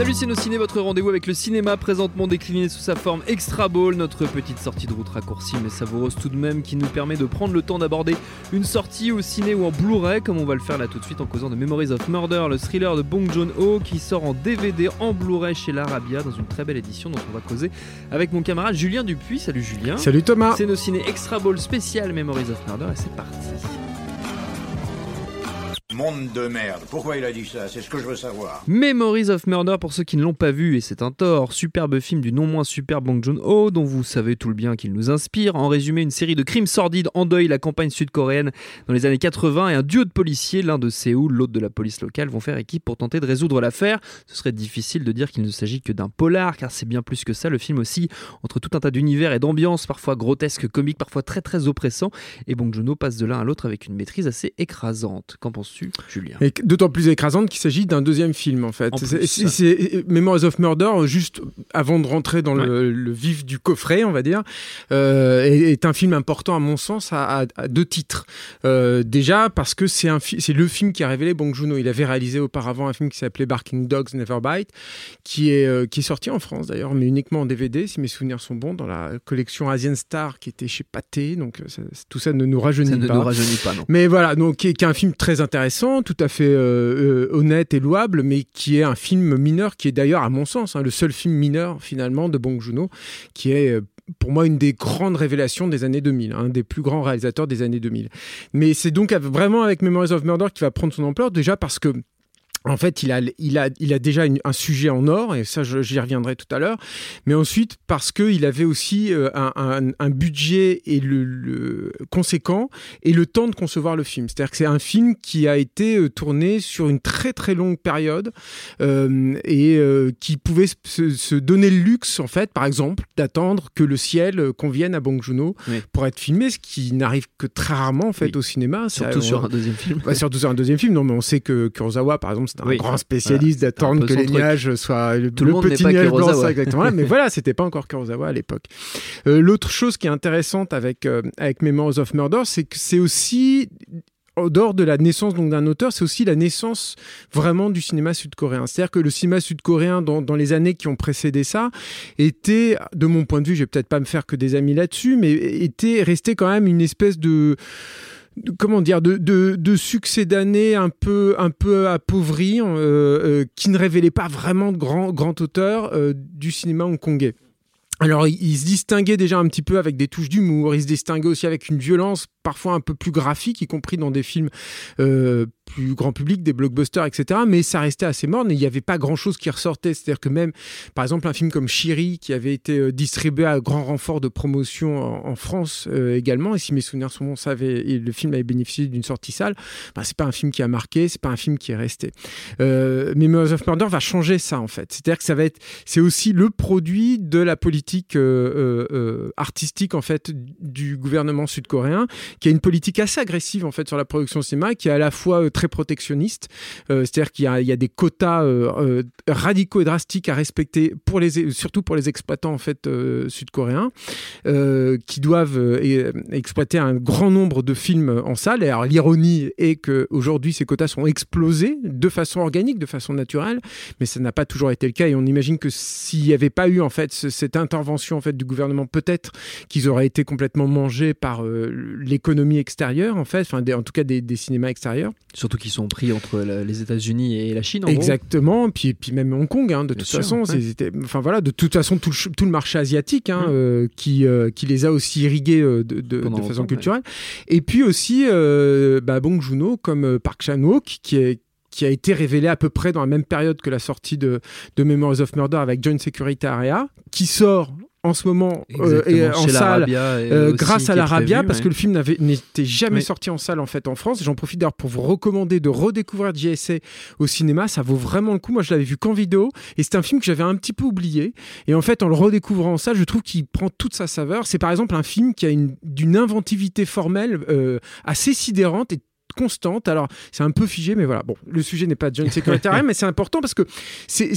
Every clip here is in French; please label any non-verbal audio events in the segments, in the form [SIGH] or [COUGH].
Salut c'est nos ciné, votre rendez-vous avec le cinéma présentement décliné sous sa forme Extra Ball, notre petite sortie de route raccourcie mais savoureuse tout de même qui nous permet de prendre le temps d'aborder une sortie au ciné ou en Blu-ray comme on va le faire là tout de suite en causant de Memories of Murder, le thriller de Bong Joon-ho qui sort en DVD en Blu-ray chez l'Arabia dans une très belle édition dont on va causer avec mon camarade Julien Dupuis. Salut Julien. Salut Thomas. C'est nos ciné Extra Ball spécial Memories of Murder et c'est parti. Monde de merde. Pourquoi il a dit ça? C'est ce que je veux savoir. Memories of Murder pour ceux qui ne l'ont pas vu et c'est un tort. Superbe film du non moins super Bong Joon-ho dont vous savez tout le bien qu'il nous inspire. En résumé, une série de crimes sordides endeuille la campagne sud-coréenne dans les années 80 et un duo de policiers, l'un de Séoul, l'autre de la police locale, vont faire équipe pour tenter de résoudre l'affaire. Ce serait difficile de dire qu'il ne s'agit que d'un polar car c'est bien plus que ça. Le film aussi entre tout un tas d'univers et d'ambiances parfois grotesques, comiques, parfois très très oppressants et Bong Joon-ho passe de l'un à l'autre avec une maîtrise assez écrasante. Qu'en penses-tu? Julien. Et d'autant plus écrasante qu'il s'agit d'un deuxième film en fait. En. C'est- Memories of Murder, juste avant de rentrer dans le, le vif du coffret, on va dire, euh, est, est un film important à mon sens à, à- à deux titres. Euh, déjà parce que c'est fi- le film qui a révélé Bong Joon-ho. Il avait réalisé auparavant un film qui s'appelait Barking Dogs Never Bite, qui est euh, qui est sorti en France d'ailleurs, mais uniquement en DVD si mes souvenirs sont bons, dans la collection Asian Star qui était chez Pathé. Donc ça- tout ça ne nous rajeunit Ça ne pas. nous rajeunit pas, non. Mais voilà, donc qui est, qui est un film très intéressant, tout à fait euh, euh, honnête et louable, mais qui est un film mineur, qui est d'ailleurs, à mon sens, hein, le seul film mineur finalement de Bong Joon-ho, qui est euh, pour moi une des grandes révélations des années 2000, un des plus grands réalisateurs des années 2000. Mais c'est donc vraiment avec Memories of Murder qui va prendre son ampleur, déjà parce que en fait, il a, il a, il a déjà une- un sujet en or, et ça, j'y reviendrai tout à l'heure. Mais ensuite, parce qu'il avait aussi euh, un, un- un budget et le, le- conséquent et le temps de concevoir le film. C'est-à-dire que c'est un film qui a été euh, tourné sur une très très longue période euh, et euh, qui pouvait se, se donner le luxe, en fait, par exemple, d'attendre que le ciel convienne à Bong Joon-ho Oui. pour être filmé, ce qui n'arrive que très rarement en fait Oui. au cinéma. Surtout Ça, sur un deuxième film. bah, surtout sur un deuxième film, non, mais on sait que Kurosawa, par exemple, c'est un Oui. grand spécialiste Voilà, c'était d'attendre que les truc. nuages soient le, Tout le n'est petit nuage blanc, ça, exactement. [LAUGHS] mais voilà, c'était pas encore Kurosawa à l'époque. Euh, L'autre chose qui est intéressante avec euh, avec Memories of Murder, c'est que c'est aussi en dehors de la naissance donc d'un auteur, c'est aussi la naissance vraiment du cinéma sud-coréen. C'est-à-dire que le cinéma sud-coréen, dans, dans les années qui ont précédé ça, était, de mon point de vue, je vais peut-être pas me faire que des amis là-dessus, mais était resté quand même une espèce de- comment dire de, succès d'années un peu un peu appauvris euh, euh, qui ne révélaient pas vraiment de grands grands auteurs euh, du cinéma hongkongais. Alors, il, se distinguait déjà un petit peu avec des touches d'humour, il se distinguait aussi avec une violence parfois un peu plus graphique, y compris dans des films plus grand public, des blockbusters, etc. Mais ça restait assez morne et il n'y avait pas grand-chose qui ressortait. C'est-à-dire que même, par exemple, un film comme Chiri, qui avait été euh, distribué à grand renfort de promotion en, France euh, également, et si mes souvenirs sont bons, avait, le film avait bénéficié d'une sortie salle, ben, c'est pas un film qui a marqué, c'est pas un film qui est resté. Euh, Memories of Murder va changer ça, en fait. C'est-à-dire que ça va être, c'est aussi le produit de la politique euh, artistique, en fait, du gouvernement sud-coréen, qui a une politique assez agressive, en fait, sur la production cinéma, qui est à la fois euh, très protectionniste, euh, c'est-à-dire qu'il y a, des quotas euh, euh, radicaux et drastiques à respecter, pour les, surtout pour les exploitants, en fait, sud-coréens, qui doivent exploiter un grand nombre de films en salle. Alors, l'ironie est qu'aujourd'hui, ces quotas sont explosés de façon organique, de façon naturelle, mais ça n'a pas toujours été le cas. Et on imagine que s'il n'y avait pas eu, en fait, ce- cette intervention, en fait, du gouvernement, peut-être qu'ils auraient été complètement mangés par l'économie extérieure, en fait, des- en tout cas des cinémas extérieurs. Surtout qu'ils sont pris entre la- les États-Unis et la Chine. En Exactement, puis, puis même Hong Kong, hein, de Bien toute sûr, façon, ouais. enfin voilà, de toute façon tout le, ch- tout le marché asiatique hein, Mm. euh, qui, euh, qui les a aussi irrigués euh, de, de- façon culturelle. Et puis aussi euh, bah, Bong Joon-ho comme Park Chan-wook qui est qui a été révélé à peu près dans la même période que la sortie de, de Memories of Murder avec Joint Security Area, qui sort en ce moment euh, et Exactement, en salle euh, grâce à l'Arabia, parce ouais. que le film n'avait- n'était jamais Oui. sorti en salle en fait en France. J'en profite d'ailleurs pour vous recommander de redécouvrir JSA au cinéma. Ça vaut vraiment le coup. Moi, je l'avais vu qu'en vidéo et c'est un film que j'avais un petit peu oublié. Et en fait, en le redécouvrant en salle, je trouve qu'il prend toute sa saveur. C'est par exemple un film qui a une d'une inventivité formelle euh, assez sidérante et constante. Alors, c'est un peu figé, mais voilà. Bon, le sujet n'est pas John Secretary, [LAUGHS] mais c'est important parce que c'est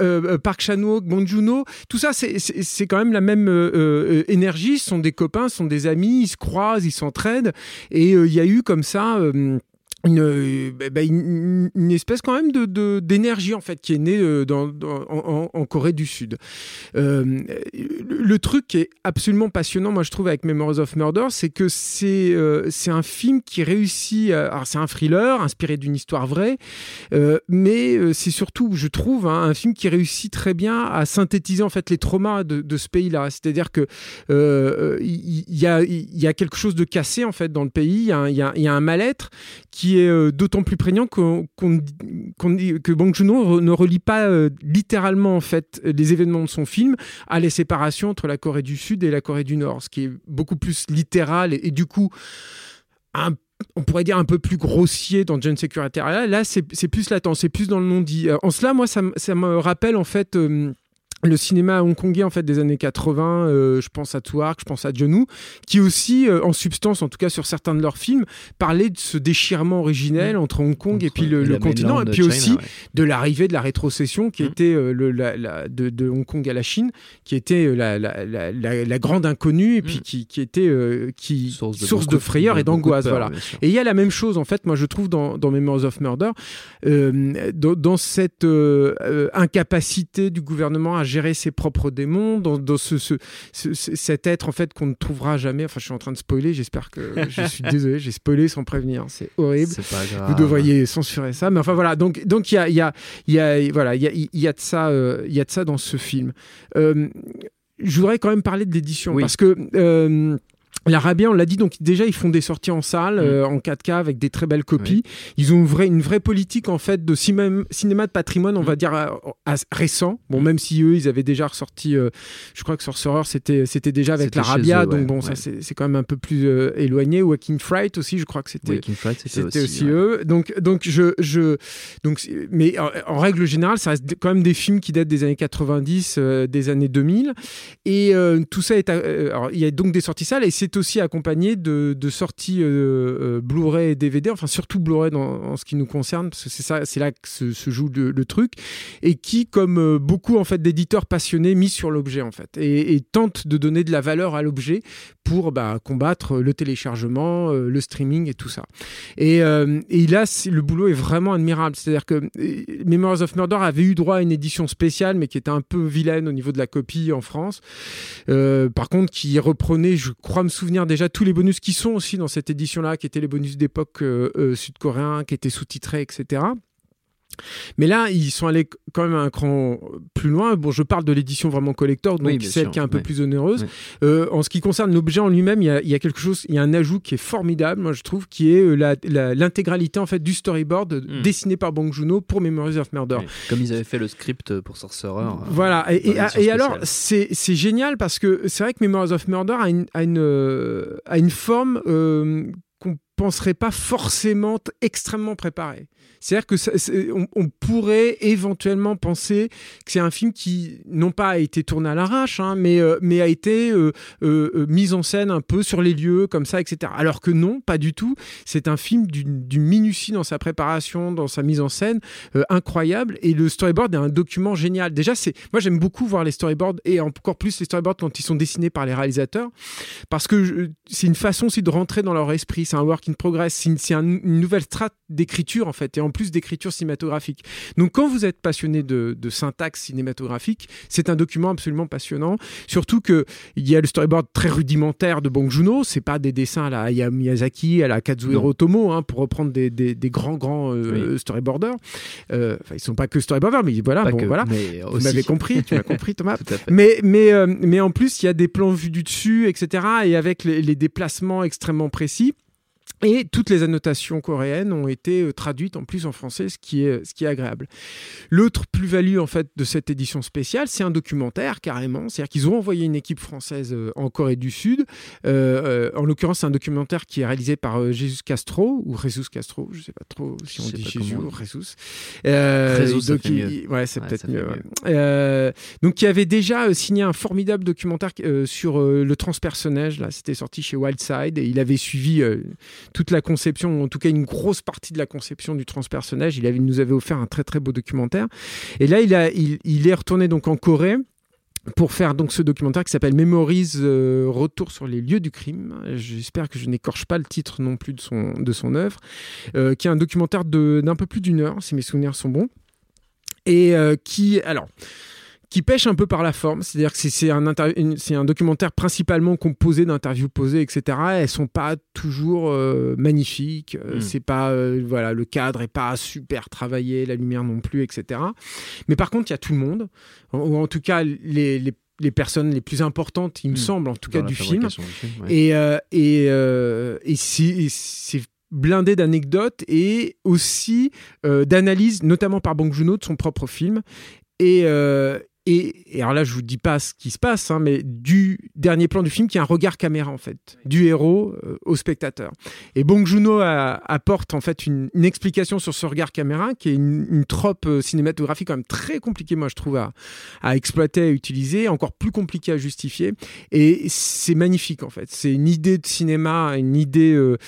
euh, euh, Park Chan-wook, Bong Joon-ho, tout ça, c'est- quand même la même euh, énergie. Ce sont des copains, ce sont des amis, ils se croisent, ils s'entraident. Et euh, il y a eu comme ça. Euh, une, bah, bah, une, espèce quand même de- d'énergie en fait qui est née euh, dans, en, Corée du Sud. Euh, le, truc qui est absolument passionnant, moi je trouve avec Memories of Murder, c'est que c'est un film qui réussit. alors c'est un thriller inspiré d'une histoire vraie, mais c'est surtout, je trouve, hein, un film qui réussit très bien à synthétiser en fait les traumas de, ce pays-là. C'est-à-dire que il il y, a, y a quelque chose de cassé en fait dans le pays. Il y y y a un mal-être qui est euh, d'autant plus prégnant qu'on, qu'on- que Bong Joon-ho ne relie pas euh, littéralement en fait les événements de son film à les séparations entre la Corée du Sud et la Corée du Nord, ce qui est beaucoup plus littéral et, du coup on pourrait dire un peu plus grossier dans John Security Area. Là, c'est c'est plus latent, c'est plus dans le non-dit. Euh, En cela, moi, ça, ça me rappelle en fait le cinéma hongkongais en fait des années 80. euh, je pense à Tuark, je pense à John Woo, qui aussi, euh, en substance, en tout cas sur certains de leurs films, parlaient de ce déchirement originel entre Hong Kong et puis le, continent, et puis China, aussi ouais. de l'arrivée de la rétrocession qui Mm. était euh, le, la, la- de, de Hong Kong à la Chine, qui était la, grande inconnue et puis Mm. qui, qui était qui, source de, frayeur et d'angoisse. Voilà. Et il y a la même chose, en fait, moi je trouve dans, dans Memories of Murder, dans, dans cette incapacité du gouvernement à gérer ses propres démons, dans, dans ce, ce- ce- ce- cet être en fait qu'on ne trouvera jamais. Enfin, je suis en train de spoiler, j'espère que je suis [LAUGHS] désolé, j'ai spoilé sans prévenir, c'est horrible. C'est pas grave. Vous devriez censurer ça, mais enfin voilà. Donc donc il y a il y a y a voilà il y a y a de ça euh, y a de ça dans ce film. Euh, je voudrais quand même parler de l'édition Oui. parce que euh, L'Arabien, on l'a dit, donc déjà ils font des sorties en salle, Mm. euh, en 4K avec des très belles copies. Ils ont une vraie, une vraie politique en fait de cinéma, cinéma de patrimoine, on Mm. va dire récent. Bon, même si eux, ils avaient déjà ressorti, euh, je crois que Sorcerer, c'était c'était déjà avec l'Arabia, ouais, donc bon, ouais. c'est c'est quand même un peu plus euh, éloigné. Waking Fright aussi, je crois que c'était aussi, ouais. eux. Donc, donc je, je, donc, mais en, en règle générale, ça reste quand même des films qui datent des années 90, euh, des années 2000. Et tout ça est. il y a donc des sorties salles et c'est aussi accompagné de, sorties euh, euh, Blu-ray et DVD, enfin surtout Blu-ray en ce qui nous concerne, parce que c'est ça, c'est là que se, joue le, truc, et qui, comme euh, beaucoup en fait d'éditeurs passionnés, mis sur l'objet en fait, et, et tentent de donner de la valeur à l'objet pour bah, combattre le téléchargement, le streaming et tout ça. Et, euh, là, le boulot est vraiment admirable. C'est-à-dire que Memories of Murder avait eu droit à une édition spéciale, mais qui était un peu vilaine au niveau de la copie en France. Par contre, qui reprenait, je crois me souvenir déjà, tous les bonus qui sont aussi dans cette édition-là, qui étaient les bonus d'époque euh, euh, sud-coréens, qui étaient sous-titrés, etc. Mais là, ils sont allés quand même un cran plus loin. Bon, je parle de l'édition vraiment collector, donc Oui, celle sûr, qui est un peu plus onéreuse. Ouais. Euh, en ce qui concerne l'objet en lui-même, il y, a, il y a quelque chose, il y a un ajout qui est formidable, moi je trouve, qui est euh, l'intégralité en fait du storyboard Mm. dessiné par Bong Joon-ho pour Memories of Murder. Ouais. Comme ils avaient fait le script pour Sorcerer. euh, Voilà, et, alors c'est génial parce que c'est vrai que Memories of Murder a une, a une, euh, a une forme euh, penserait pas forcément extrêmement préparée. C'est-à-dire que on, pourrait éventuellement penser que c'est un film qui, non pas a été tourné à l'arrache, hein, mais, euh, mais a été euh, euh, euh, mis en scène un peu sur les lieux, comme ça, etc. Alors que non, pas du tout. C'est un film d'une minutie dans sa préparation, dans sa mise en scène, incroyable. Et le storyboard est un document génial. Déjà, moi j'aime beaucoup voir les storyboards et encore plus les storyboards quand ils sont dessinés par les réalisateurs, parce que c'est une façon aussi de rentrer dans leur esprit. C'est un work progress. C'est une, nouvelle strate d'écriture, en fait, et en plus d'écriture cinématographique. Donc, quand vous êtes passionné de, syntaxe cinématographique, c'est un document absolument passionnant. Surtout qu'il y a le storyboard très rudimentaire de Bong Joon-ho. C'est pas des dessins à la Miyazaki, à la Kazuhiro Otomo, hein, pour reprendre des, grands, grands euh, storyboarders. Euh, enfin, ils sont pas que storyboarders, mais voilà, bon, voilà. vous m'avez compris, tu m'as compris, Thomas. [LAUGHS] mais, mais, euh, mais en plus, il y a des plans vus du dessus, etc. Et avec les déplacements extrêmement précis. Et toutes les annotations coréennes ont été euh, traduites en plus en français, ce qui est, ce qui est agréable. L'autre plus-value en fait de cette édition spéciale, c'est un documentaire carrément. C'est-à-dire qu'ils ont envoyé une équipe française euh, en Corée du Sud. Euh, en l'occurrence, c'est un documentaire qui est réalisé par Jesus Castro ou Jesus Castro, je ne sais pas trop si on dit Jésus ou Jesus. donc, ouais, c'est peut-être mieux. donc, qui avait déjà signé un formidable documentaire sur le transpersonnage. Là, c'était sorti chez Wildside et il avait suivi toute la conception, en tout cas une grosse partie de la conception du transpersonnage. Il, nous avait offert un très très beau documentaire. Et là, il, est retourné donc en Corée pour faire donc ce documentaire qui s'appelle Memories euh, Retour sur les lieux du crime. J'espère que je n'écorche pas le titre non plus de son, de son œuvre, euh, qui est un documentaire d'un peu plus d'une heure, si mes souvenirs sont bons. Et euh, qui, alors, qui pêche un peu par la forme, c'est-à-dire que c'est un, un, documentaire principalement composé d'interviews posées, etc. Elles sont pas toujours euh, magnifiques, euh, hmm. c'est pas euh, voilà le cadre est pas super travaillé, la lumière non plus, etc. Mais par contre, il y a tout le monde, ou en tout cas les, les, les personnes les plus importantes, il me hmm. semble, en tout cas du film. Et, et, et c'est blindé d'anecdotes et aussi d'analyses, notamment par Bong Joon-ho de son propre film. Et, et, alors là, je vous dis pas ce qui se passe, hein, mais du dernier plan du film qui est un regard caméra en fait, du héros euh, au spectateur. Et Bong Joon-ho apporte en fait une, explication sur ce regard caméra qui est une, une trope euh, cinématographique quand même très compliquée, moi je trouve à, à exploiter, à utiliser, encore plus compliquée à justifier. Et c'est magnifique en fait. C'est une idée de cinéma, une idée euh,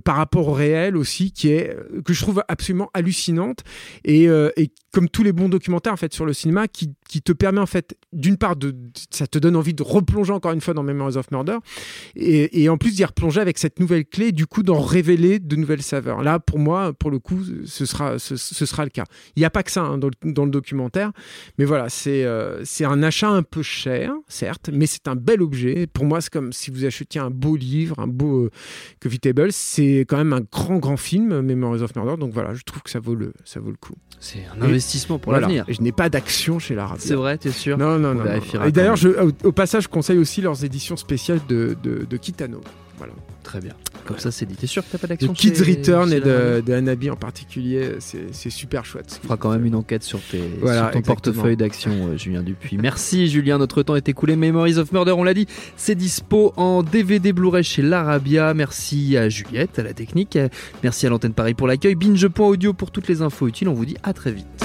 par rapport au réel aussi qui est que je trouve absolument hallucinante et, et comme tous les bons documentaires en fait sur le cinéma qui, qui te permet en fait, d'une part, de, ça te donne envie de replonger encore une fois dans Memories of Murder, et, en plus d'y replonger avec cette nouvelle clé, du coup d'en révéler de nouvelles saveurs. Là, pour moi, pour le coup, ce sera, ce, sera le cas. Il n'y a pas que ça hein, dans, le, dans, le, documentaire, mais voilà, c'est euh, c'est un achat un peu cher, certes, mais c'est un bel objet. Pour moi, c'est comme si vous achetiez un beau livre, un beau euh, Coffee Table. C'est quand même un grand, grand film, Memories of Murder. Donc voilà, je trouve que ça vaut le, ça vaut le coup. C'est un investissement pour l'avenir. Je n'ai pas d'action chez la C'est vrai, t'es sûr Non, non, non. Et d'ailleurs, au, passage, je conseille aussi leurs éditions spéciales de, de, de Kitano. Voilà. Très bien. Comme ça, c'est dit. T'es sûr que t'as pas d'action Kids Return et de, de Hanabi en particulier, c'est super chouette. On fera quand même une enquête sur, tes, sur ton portefeuille d'action, euh, Julien Dupuis. Merci, Julien. Notre temps est écoulé. Memories of Murder, on l'a dit, c'est dispo en DVD Blu-ray chez l'Arabia. Merci à Juliette, à la technique. Merci à l'antenne Paris pour l'accueil. Binge.audio pour toutes les infos utiles. On vous dit à très vite.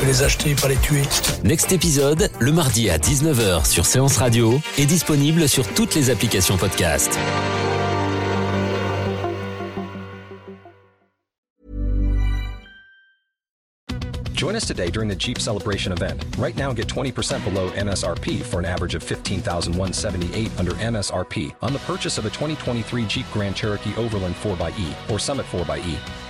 que les acheter, pas les tuer. Next épisode, le mardi à 19h sur Séance Radio, est disponible sur toutes les applications podcast. Join us today during the Jeep Celebration event. Right now, get 20% below MSRP for an average of 15178 under MSRP on the purchase of a 2023 Jeep Grand Cherokee Overland 4xE or Summit 4xE.